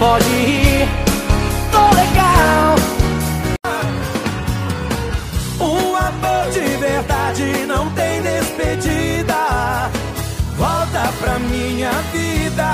pode ir. Tô legal. Um amor de verdade não tem despedida. Volta pra minha vida.